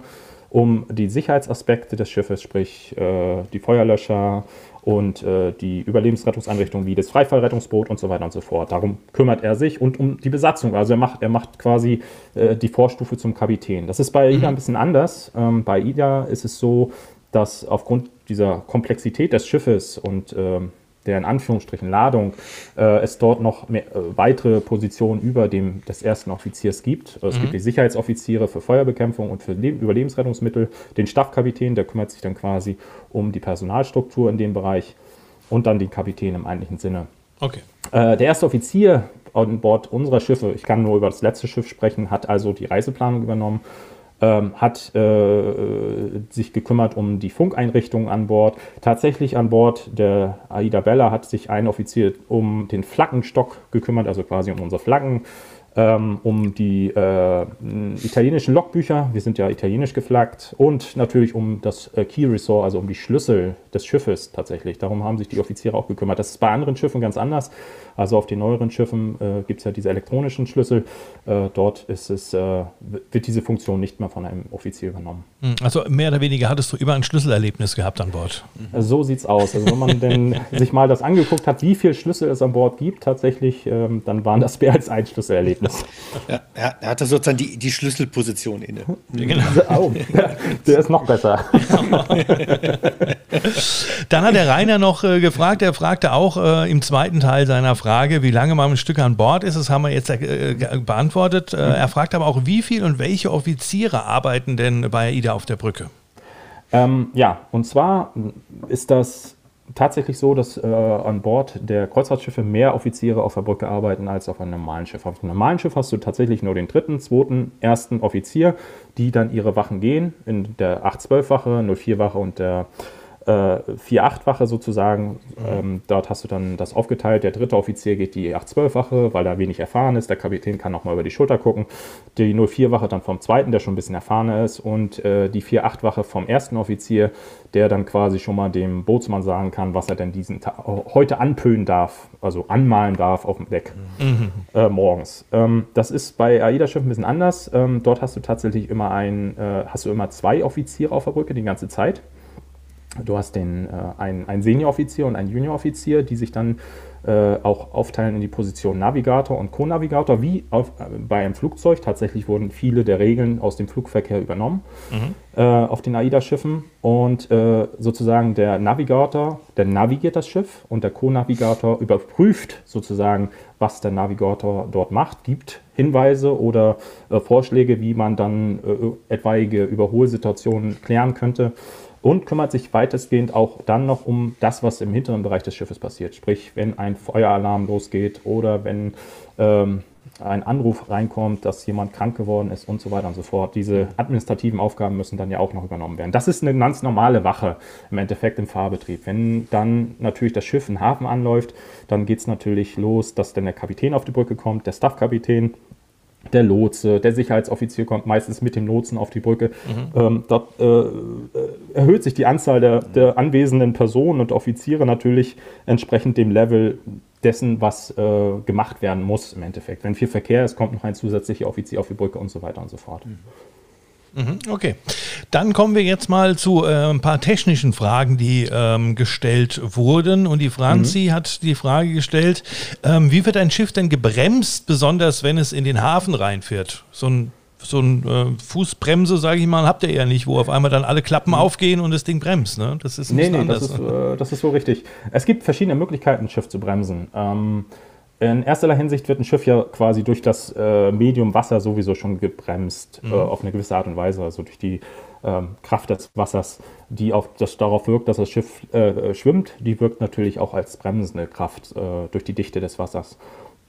um die Sicherheitsaspekte des Schiffes, sprich die Feuerlöscher, und äh, die Überlebensrettungseinrichtungen wie das Freifallrettungsboot und so weiter und so fort. Darum kümmert er sich und um die Besatzung. Also er macht, er macht quasi äh, die Vorstufe zum Kapitän. Das ist bei mhm. ein bisschen anders. Ähm, bei AIDA ist es so, dass aufgrund dieser Komplexität des Schiffes und ähm, der in Anführungsstrichen Ladung äh, es dort noch mehr, äh, weitere Positionen über dem des ersten Offiziers gibt. Es mhm. gibt die Sicherheitsoffiziere für Feuerbekämpfung und für Le Überlebensrettungsmittel, den Staffkapitän, der kümmert sich dann quasi um die Personalstruktur in dem Bereich und dann den Kapitän im eigentlichen Sinne. Okay. Äh, der erste Offizier an Bord unserer Schiffe, ich kann nur über das letzte Schiff sprechen, hat also die Reiseplanung übernommen ähm, hat äh, sich gekümmert um die Funkeinrichtungen an Bord. Tatsächlich an Bord der Aida Bella hat sich ein Offizier um den Flaggenstock gekümmert, also quasi um unsere Flaggen ähm, um die äh, italienischen Logbücher, wir sind ja italienisch geflaggt, und natürlich um das äh, Key Resort, also um die Schlüssel des Schiffes tatsächlich. Darum haben sich die Offiziere auch gekümmert. Das ist bei anderen Schiffen ganz anders. Also auf den neueren Schiffen äh, gibt es ja diese elektronischen Schlüssel. Äh, dort ist es, äh, wird diese Funktion nicht mehr von einem Offizier übernommen. Hm, also mehr oder weniger hattest du immer ein Schlüsselerlebnis gehabt an Bord. Mhm. So sieht's aus. Also wenn man denn (laughs) sich mal das angeguckt hat, wie viele Schlüssel es an Bord gibt, tatsächlich, ähm, dann waren das mehr als ein Schlüsselerlebnis. Erlebnis. Ja, er, hatte sozusagen die, die Schlüsselposition inne. Genau. (laughs) Oh, der ist noch besser. (laughs) Dann hat der Rainer noch äh, gefragt, er fragte auch äh, im zweiten Teil seiner Frage, wie lange man ein Stück an Bord ist. Das haben wir jetzt äh, beantwortet. Äh, er fragt aber auch, wie viel und welche Offiziere arbeiten denn bei AIDA auf der Brücke? Ähm, ja, und zwar ist das tatsächlich so, dass äh, an Bord der Kreuzfahrtschiffe mehr Offiziere auf der Brücke arbeiten als auf einem normalen Schiff. Auf einem normalen Schiff hast du tatsächlich nur den dritten, zweiten, ersten Offizier, die dann ihre Wachen gehen, in der 812-Wache, 04-Wache und der äh, 4-8-Wache sozusagen. Ähm, dort hast du dann das aufgeteilt. Der dritte Offizier geht die 8-12-Wache, weil er wenig erfahren ist. Der Kapitän kann noch mal über die Schulter gucken. Die 04-Wache dann vom zweiten, der schon ein bisschen erfahrener ist. Und äh, die 4-8-Wache vom ersten Offizier, der dann quasi schon mal dem Bootsmann sagen kann, was er denn diesen Tag, heute anpöhen darf, also anmalen darf auf dem Deck mhm. äh, morgens. Ähm, das ist bei AIDA-Schiffen ein bisschen anders. Ähm, dort hast du tatsächlich immer ein, äh, hast du immer zwei Offiziere auf der Brücke die ganze Zeit. Du hast den, äh, einen, einen Senioroffizier und einen Junioroffizier, die sich dann äh, auch aufteilen in die Position Navigator und Co-Navigator, wie auf, äh, bei einem Flugzeug. Tatsächlich wurden viele der Regeln aus dem Flugverkehr übernommen mhm. äh, auf den AIDA-Schiffen. Und äh, sozusagen der Navigator, der navigiert das Schiff und der Co-Navigator überprüft sozusagen, was der Navigator dort macht, gibt Hinweise oder äh, Vorschläge, wie man dann etwaige Überholsituationen klären könnte und kümmert sich weitestgehend auch dann noch um das, was im hinteren Bereich des Schiffes passiert. Sprich, wenn ein Feueralarm losgeht oder wenn ähm, ein Anruf reinkommt, dass jemand krank geworden ist und so weiter und so fort. Diese administrativen Aufgaben müssen dann ja auch noch übernommen werden. Das ist eine ganz normale Wache im Endeffekt im Fahrbetrieb. Wenn dann natürlich das Schiff in Hafen anläuft, dann geht es natürlich los, dass dann der Kapitän auf die Brücke kommt, der Staffkapitän der Lotse, der Sicherheitsoffizier kommt meistens mit dem Lotsen auf die Brücke. Mhm. Ähm, da äh, erhöht sich die Anzahl der, der, anwesenden Personen und Offiziere natürlich entsprechend dem Level dessen, was äh, gemacht werden muss im Endeffekt. Wenn viel Verkehr ist, kommt noch ein zusätzlicher Offizier auf die Brücke und so weiter und so fort. Mhm. Mhm, okay, dann kommen wir jetzt mal zu äh, ein paar technischen Fragen, die ähm, gestellt wurden. Und die Franzi mhm. hat die Frage gestellt, ähm, wie wird ein Schiff denn gebremst, besonders wenn es in den Hafen reinfährt? So ein so ein äh, Fußbremse, sage ich mal, habt ihr ja nicht, wo auf einmal dann alle Klappen mhm. aufgehen und das Ding bremst. Ne? Das ist ein nee, nee, anders. Das ist, äh, das ist so richtig. Es gibt verschiedene Möglichkeiten, ein Schiff zu bremsen. Ähm, in erster Hinsicht wird ein Schiff ja quasi durch das äh, Medium Wasser sowieso schon gebremst, mhm. äh, auf eine gewisse Art und Weise, also durch die ähm, Kraft des Wassers, die auf, das darauf wirkt, dass das Schiff äh, schwimmt, die wirkt natürlich auch als bremsende Kraft äh, durch die Dichte des Wassers.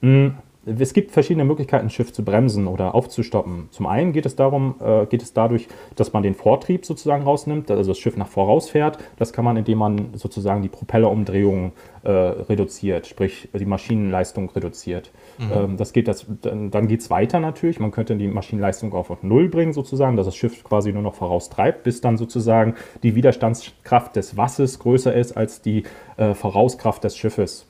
Mhm es gibt verschiedene Möglichkeiten, ein Schiff zu bremsen oder aufzustoppen. Zum einen geht es darum, äh, geht es dadurch, dass man den Vortrieb sozusagen rausnimmt, also das Schiff nach voraus fährt. Das kann man, indem man sozusagen die Propellerumdrehung äh, reduziert, sprich die Maschinenleistung reduziert. Mhm. Ähm, das geht das, dann, dann geht es weiter natürlich. Man könnte die Maschinenleistung auf Null bringen sozusagen, dass das Schiff quasi nur noch voraustreibt, bis dann sozusagen die Widerstandskraft des Wassers größer ist als die äh, Vorauskraft des Schiffes.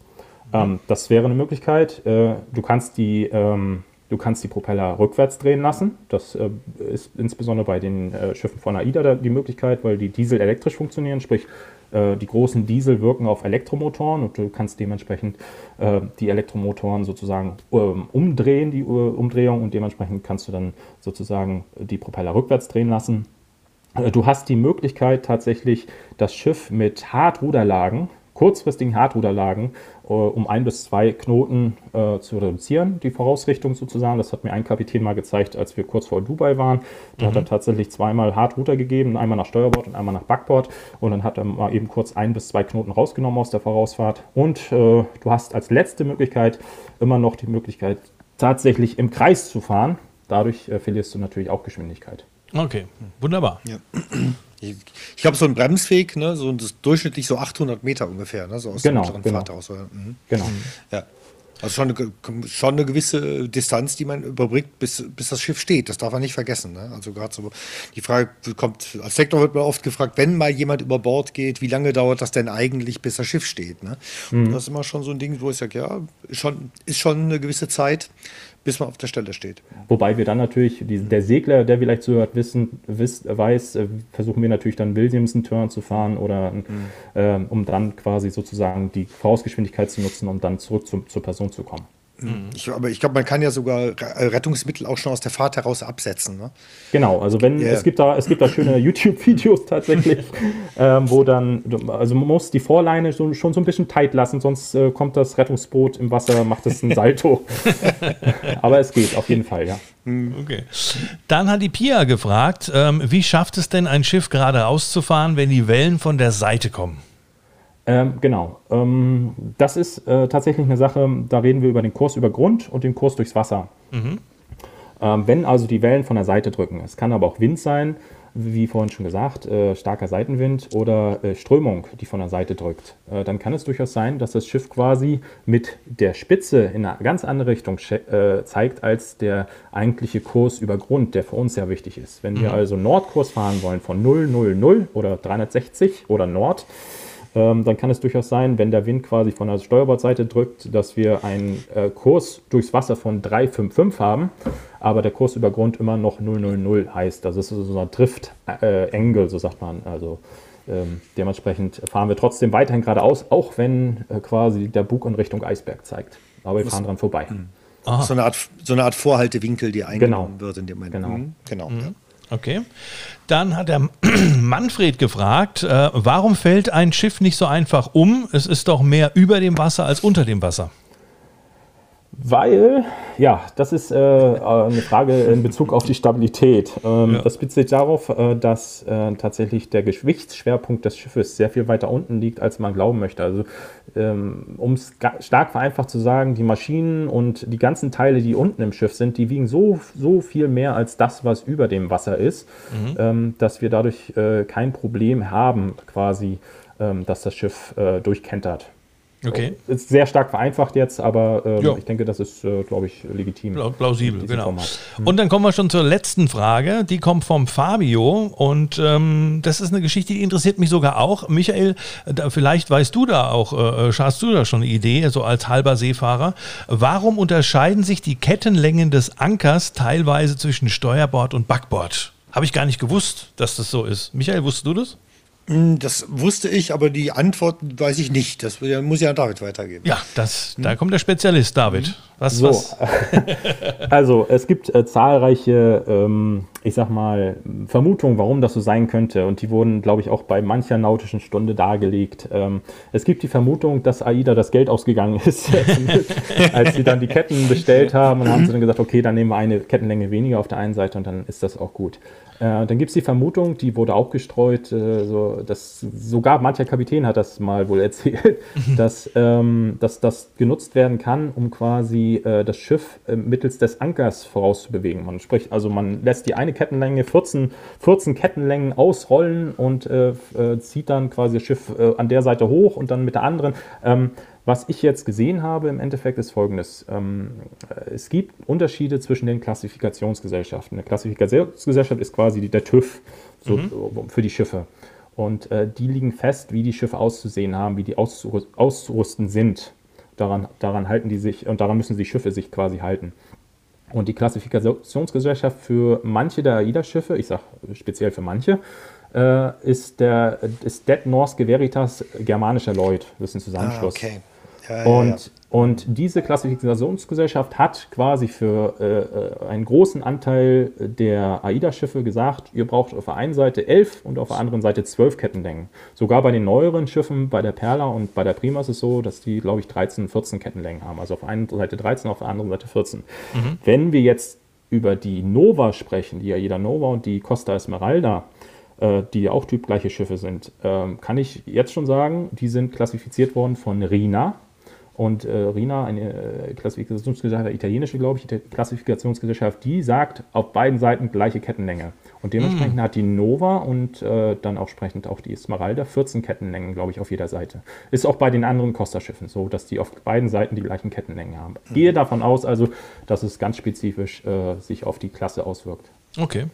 Ähm, das wäre eine Möglichkeit. Äh, du, kannst die, ähm, du kannst die Propeller rückwärts drehen lassen. Das äh, ist insbesondere bei den äh, Schiffen von AIDA die Möglichkeit, weil die Diesel elektrisch funktionieren, sprich äh, die großen Diesel wirken auf Elektromotoren und du kannst dementsprechend äh, die Elektromotoren sozusagen ähm, umdrehen, die Umdrehung und dementsprechend kannst du dann sozusagen die Propeller rückwärts drehen lassen. Äh, du hast die Möglichkeit tatsächlich das Schiff mit Hartruderlagen kurzfristigen Hartruderlagen äh, um ein bis zwei Knoten äh, zu reduzieren, die Vorausrichtung sozusagen. Das hat mir ein Kapitän mal gezeigt, als wir kurz vor Dubai waren. Da mhm. hat er tatsächlich zweimal Hartruder gegeben, einmal nach Steuerbord und einmal nach Backbord. Und dann hat er mal eben kurz ein bis zwei Knoten rausgenommen aus der Vorausfahrt. Und äh, du hast als letzte Möglichkeit immer noch die Möglichkeit, tatsächlich im Kreis zu fahren. Dadurch äh, verlierst du natürlich auch Geschwindigkeit. Okay, wunderbar. Ja. Ich, ich glaube, so ein Bremsweg, ne, so das durchschnittlich so 800 Meter ungefähr, ne, so aus genau, der genau. Fahrt aus. Mhm. Genau. Ja. Also schon eine, schon eine gewisse Distanz, die man überbrückt, bis, bis das Schiff steht. Das darf man nicht vergessen. Ne? Also gerade so die Frage kommt, als Sektor wird man oft gefragt, wenn mal jemand über Bord geht, wie lange dauert das denn eigentlich, bis das Schiff steht? Ne? Mhm. Das ist immer schon so ein Ding, wo ich sage, ja, schon, ist schon eine gewisse Zeit bis man auf der Stelle steht. Wobei wir dann natürlich, die, der Segler, der vielleicht zuhört, wissen, wiss, weiß, äh, versuchen wir natürlich dann Williamson-Turn zu fahren oder mhm. äh, um dann quasi sozusagen die Vorausgeschwindigkeit zu nutzen, um dann zurück zum, zur Person zu kommen. Mhm. Ich, aber ich glaube, man kann ja sogar Rettungsmittel auch schon aus der Fahrt heraus absetzen. Ne? Genau, also wenn yeah. es gibt da es gibt da schöne (laughs) YouTube-Videos tatsächlich, (laughs) ähm, wo dann also man muss die Vorleine so, schon so ein bisschen tight lassen, sonst äh, kommt das Rettungsboot im Wasser, macht es ein Salto. (laughs) aber es geht auf jeden Fall, ja. Mhm. Okay. Dann hat die Pia gefragt, ähm, wie schafft es denn ein Schiff gerade auszufahren, wenn die Wellen von der Seite kommen? Ähm, genau. Ähm, das ist äh, tatsächlich eine Sache, da reden wir über den Kurs über Grund und den Kurs durchs Wasser. Mhm. Ähm, wenn also die Wellen von der Seite drücken, es kann aber auch Wind sein, wie vorhin schon gesagt, äh, starker Seitenwind oder äh, Strömung, die von der Seite drückt, äh, dann kann es durchaus sein, dass das Schiff quasi mit der Spitze in eine ganz andere Richtung äh, zeigt als der eigentliche Kurs über Grund, der für uns sehr wichtig ist. Wenn mhm. wir also Nordkurs fahren wollen von 0, 0, 0 oder 360 oder Nord, ähm, dann kann es durchaus sein, wenn der Wind quasi von der Steuerbordseite drückt, dass wir einen äh, Kurs durchs Wasser von 355 haben, aber der Kurs über Grund immer noch 000 heißt. Das ist so ein Drift-Angle, äh, so sagt man. Also ähm, dementsprechend fahren wir trotzdem weiterhin geradeaus, auch wenn äh, quasi der Bug in Richtung Eisberg zeigt. Aber wir fahren dran vorbei. Mhm. So eine, Art, so eine Art Vorhaltewinkel, die eingenommen genau. wird in dem Moment. Genau. Mhm. genau mhm. Ja. Okay. Dann hat der (clears throat) Manfred gefragt, äh, warum fällt ein Schiff nicht so einfach um? Es ist doch mehr über dem Wasser als unter dem Wasser. Weil, ja, das ist äh, eine Frage in Bezug auf die Stabilität. Ähm, ja. Das bezieht sich darauf, äh, dass äh, tatsächlich der Gewichtsschwerpunkt des Schiffes sehr viel weiter unten liegt, als man glauben möchte. Also, ähm, um es stark vereinfacht zu sagen, die Maschinen und die ganzen Teile, die unten im Schiff sind, die wiegen so, so viel mehr als das, was über dem Wasser ist, mhm. ähm, dass wir dadurch äh, kein Problem haben, quasi, ähm, dass das Schiff äh, durchkentert. Okay. Ist sehr stark vereinfacht jetzt, aber ähm, ich denke, das ist, äh, glaube ich, legitim. Plausibel, genau. Hm. Und dann kommen wir schon zur letzten Frage. Die kommt vom Fabio und ähm, das ist eine Geschichte, die interessiert mich sogar auch. Michael, da, vielleicht weißt du da auch, äh, äh hast du da schon eine Idee, so als halber Seefahrer. Warum unterscheiden sich die Kettenlängen des Ankers teilweise zwischen Steuerbord und Backbord? Habe ich gar nicht gewusst, dass das so ist. Michael, wusstest du das? Hm, das wusste ich, aber die Antwort weiß ich nicht. Das muss ich an David weitergeben. Ja, das, da kommt der Spezialist, David. Mhm. Was, So. was? (laughs) Also, es gibt äh, zahlreiche, ähm, ich sag mal, Vermutungen, warum das so sein könnte. Und die wurden, glaube ich, auch bei mancher nautischen Stunde dargelegt. Ähm, es gibt die Vermutung, dass AIDA das Geld ausgegangen ist, (laughs) als sie dann die Ketten bestellt haben. Und haben sie dann gesagt, okay, dann nehmen wir eine Kettenlänge weniger auf der einen Seite und dann ist das auch gut. Äh, dann gibt es die Vermutung, die wurde auch gestreut, äh, so, dass sogar mancher Kapitän hat das mal wohl (laughs) erzählt, dass, ähm, dass das genutzt werden kann, um quasi äh, das Schiff äh, mittels des Ankers vorauszubewegen. Man spricht, also man lässt die eine Kettenlänge 14, 14 Kettenlängen ausrollen und äh, äh, zieht dann quasi das Schiff an der Seite hoch und dann mit der anderen. Ähm, was ich jetzt gesehen habe im Endeffekt ist folgendes. Ähm, äh, es gibt Unterschiede zwischen den Klassifikationsgesellschaften. Eine Klassifikationsgesellschaft ist quasi der TÜV so, für die Schiffe. Und äh, die liegen fest, wie die Schiffe auszusehen haben, wie die auszurüs- auszurüsten sind. Daran, daran halten die sich und daran müssen die Schiffe sich quasi halten. Und die Klassifikationsgesellschaft für manche der AIDA-Schiffe, ich sage speziell für manche, äh, ist der ist Det Norske Veritas Germanischer Lloyd. Das ist ein Ah, Zusammenschluss. okay. Ja, Und, ja. und diese Klassifikationsgesellschaft hat quasi für äh, äh, einen großen Anteil der AIDA-Schiffe gesagt, ihr braucht auf der einen Seite 11 und auf der anderen Seite 12 Kettenlängen. Sogar bei den neueren Schiffen, bei der Perla und bei der Prima ist es so, dass die, glaube ich, 13, 14 Kettenlängen haben. Also auf der einen Seite 13, auf der anderen Seite 14. Wenn wir jetzt über die Nova sprechen, die AIDA Nova und die Costa Esmeralda, äh, die ja auch typgleiche Schiffe sind, ähm, kann ich jetzt schon sagen, die sind klassifiziert worden von RINA. Und äh, RINA, eine äh, Klassifikationsgesellschaft, eine italienische, glaube ich, Klassifikationsgesellschaft, die sagt auf beiden Seiten gleiche Kettenlänge. Und dementsprechend hat die Nova und äh, dann auch entsprechend auch die Esmeralda 14 Kettenlängen, glaube ich, auf jeder Seite. Ist auch bei den anderen Costa-Schiffen so, dass die auf beiden Seiten die gleichen Kettenlängen haben. Gehe davon aus, also, dass es ganz spezifisch äh, sich auf die Klasse auswirkt. Okay.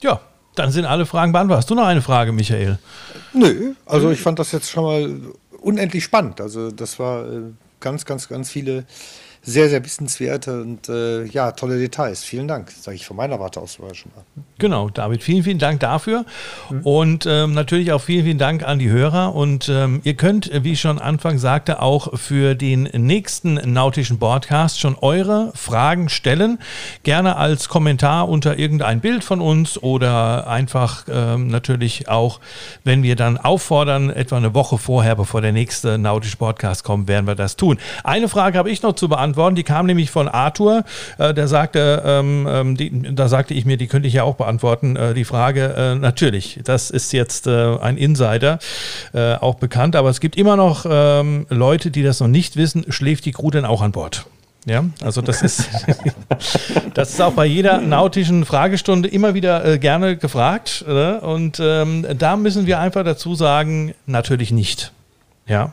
Ja, dann sind alle Fragen beantwortet. Hast du noch eine Frage, Michael? Nö, also ich fand das jetzt schon mal unendlich spannend. Also das war äh, ganz, ganz, ganz viele sehr, sehr wissenswerte und äh, ja, tolle Details. Vielen Dank, sage ich von meiner Warte aus sogar schon mal. Genau, David, vielen, vielen Dank dafür. Und ähm, natürlich auch vielen, vielen Dank an die Hörer. Und ähm, ihr könnt, äh, wie ich schon Anfang sagte, auch für den nächsten nautischen Podcast schon eure Fragen stellen. Gerne als Kommentar unter irgendein Bild von uns oder einfach ähm, natürlich auch, wenn wir dann auffordern, etwa eine Woche vorher, bevor der nächste nautische Podcast kommt, werden wir das tun. Eine Frage habe ich noch zu beantworten. Die kam nämlich von Arthur. Äh, der sagte, ähm, ähm, die, da sagte ich mir, die könnte ich ja auch beantworten. Äh, die Frage, äh, natürlich, das ist jetzt äh, ein Insider, äh, auch bekannt, aber es gibt immer noch ähm, Leute, die das noch nicht wissen. Schläft die Crew denn auch an Bord? Ja, also das ist, (laughs) das ist auch bei jeder nautischen Fragestunde immer wieder äh, gerne gefragt. Äh, und ähm, da müssen wir einfach dazu sagen, natürlich nicht. Ja.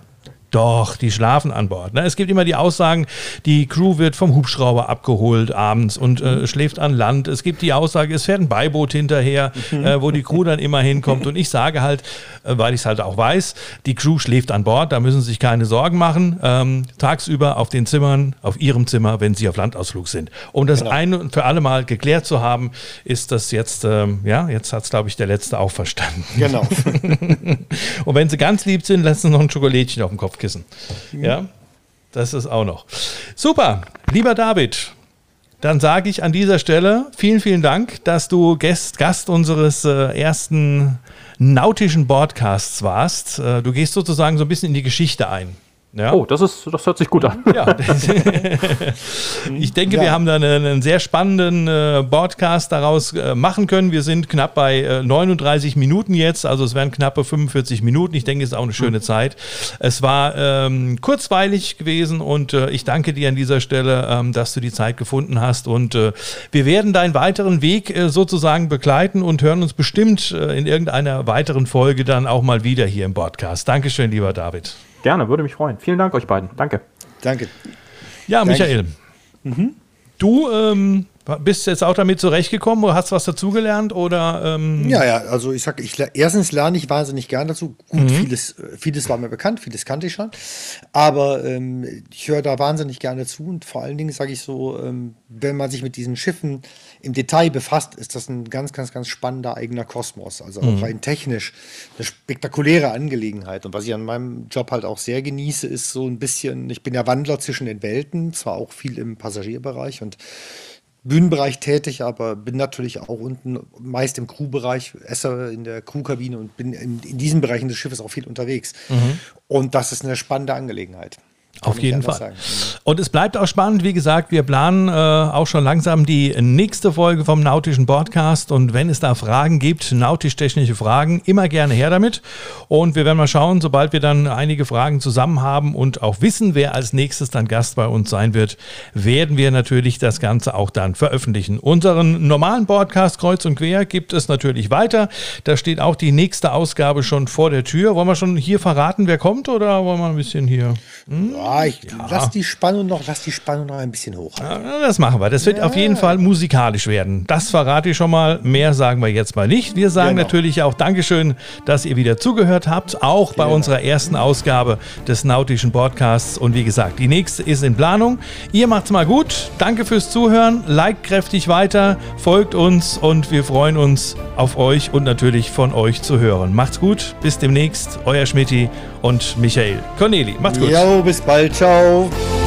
Doch, die schlafen an Bord. Ne? Es gibt immer die Aussagen, die Crew wird vom Hubschrauber abgeholt abends und äh, schläft an Land. Es gibt die Aussage, es fährt ein Beiboot hinterher, äh, wo die Crew dann immer hinkommt. Und ich sage halt, äh, weil ich es halt auch weiß, die Crew schläft an Bord, da müssen Sie sich keine Sorgen machen. Ähm, tagsüber auf den Zimmern, auf Ihrem Zimmer, wenn Sie auf Landausflug sind. Um das ein und für alle Mal geklärt zu haben, ist das jetzt, ähm, ja, jetzt hat es, glaube ich, der Letzte auch verstanden. Genau. (laughs) Und wenn sie ganz lieb sind, lassen sie noch ein Schokolädchen auf dem Kopfkissen. Ja, das ist auch noch. Super, lieber David. Dann sage ich an dieser Stelle vielen, vielen Dank, dass du Gast, Gast unseres äh, ersten nautischen Podcasts warst. Äh, du gehst sozusagen so ein bisschen in die Geschichte ein. Ja? Oh, das, ist, das hört sich gut an. Ja. (laughs) ich denke, wir haben da einen, einen sehr spannenden äh, Podcast daraus äh, machen können. Wir sind knapp bei äh, 39 Minuten jetzt, also es wären knappe 45 Minuten. Ich denke, es ist auch eine schöne Zeit. Es war ähm, kurzweilig gewesen und äh, ich danke dir an dieser Stelle, ähm, dass du die Zeit gefunden hast. Und äh, wir werden deinen weiteren Weg äh, sozusagen begleiten und hören uns bestimmt äh, in irgendeiner weiteren Folge dann auch mal wieder hier im Podcast. Dankeschön, lieber David. Gerne, würde mich freuen. Vielen Dank euch beiden. Danke. Danke. Ja, Danke. Michael. Du ähm, Bist du jetzt auch damit zurechtgekommen oder hast du was dazugelernt? Oder, ähm ja, ja, also ich sag, ich, erstens lerne ich wahnsinnig gern dazu. Gut, mhm. vieles, vieles war mir bekannt, vieles kannte ich schon. Aber ähm, ich höre da wahnsinnig gerne zu und vor allen Dingen sage ich so, ähm, wenn man sich mit diesen Schiffen im Detail befasst, ist das ein ganz, ganz, ganz spannender eigener Kosmos. Also auch mhm. rein technisch eine spektakuläre Angelegenheit. Und was ich an meinem Job halt auch sehr genieße, ist so ein bisschen, ich bin ja Wandler zwischen den Welten, zwar auch viel im Passagierbereich und Bühnenbereich tätig, aber bin natürlich auch unten meist im Crewbereich, esse in der Crewkabine und bin in, in diesen Bereichen des Schiffes auch viel unterwegs. Mhm. Und das ist eine spannende Angelegenheit. Auf jeden Fall. Sagen. Und es bleibt auch spannend. Wie gesagt, wir planen äh, auch schon langsam die nächste Folge vom Nautischen Podcast. Und wenn es da Fragen gibt, nautisch-technische Fragen, immer gerne her damit. Und wir werden mal schauen, sobald wir dann einige Fragen zusammen haben und auch wissen, wer als nächstes dann Gast bei uns sein wird, werden wir natürlich das Ganze auch dann veröffentlichen. Unseren normalen Podcast Kreuz und Quer gibt es natürlich weiter. Da steht auch die nächste Ausgabe schon vor der Tür. Wollen wir schon hier verraten, wer kommt oder wollen wir ein bisschen hier? Hm? Ja, ich ja. lass die Spannung noch, lass die Spannung noch ein bisschen hoch. Ja, das machen wir. Das wird ja. auf jeden Fall musikalisch werden. Das verrate ich schon mal. Mehr sagen wir jetzt mal nicht. Wir sagen genau. natürlich auch Dankeschön, dass ihr wieder zugehört habt, auch bei genau. unserer ersten Ausgabe des Nautischen Podcasts. Und wie gesagt, die nächste ist in Planung. Ihr macht's mal gut. Danke fürs Zuhören. Like kräftig weiter, folgt uns und wir freuen uns auf euch und natürlich von euch zu hören. Macht's gut. Bis demnächst. Euer Schmidti und Michael. Corneli, macht's gut. Jo, bis Bald, ciao.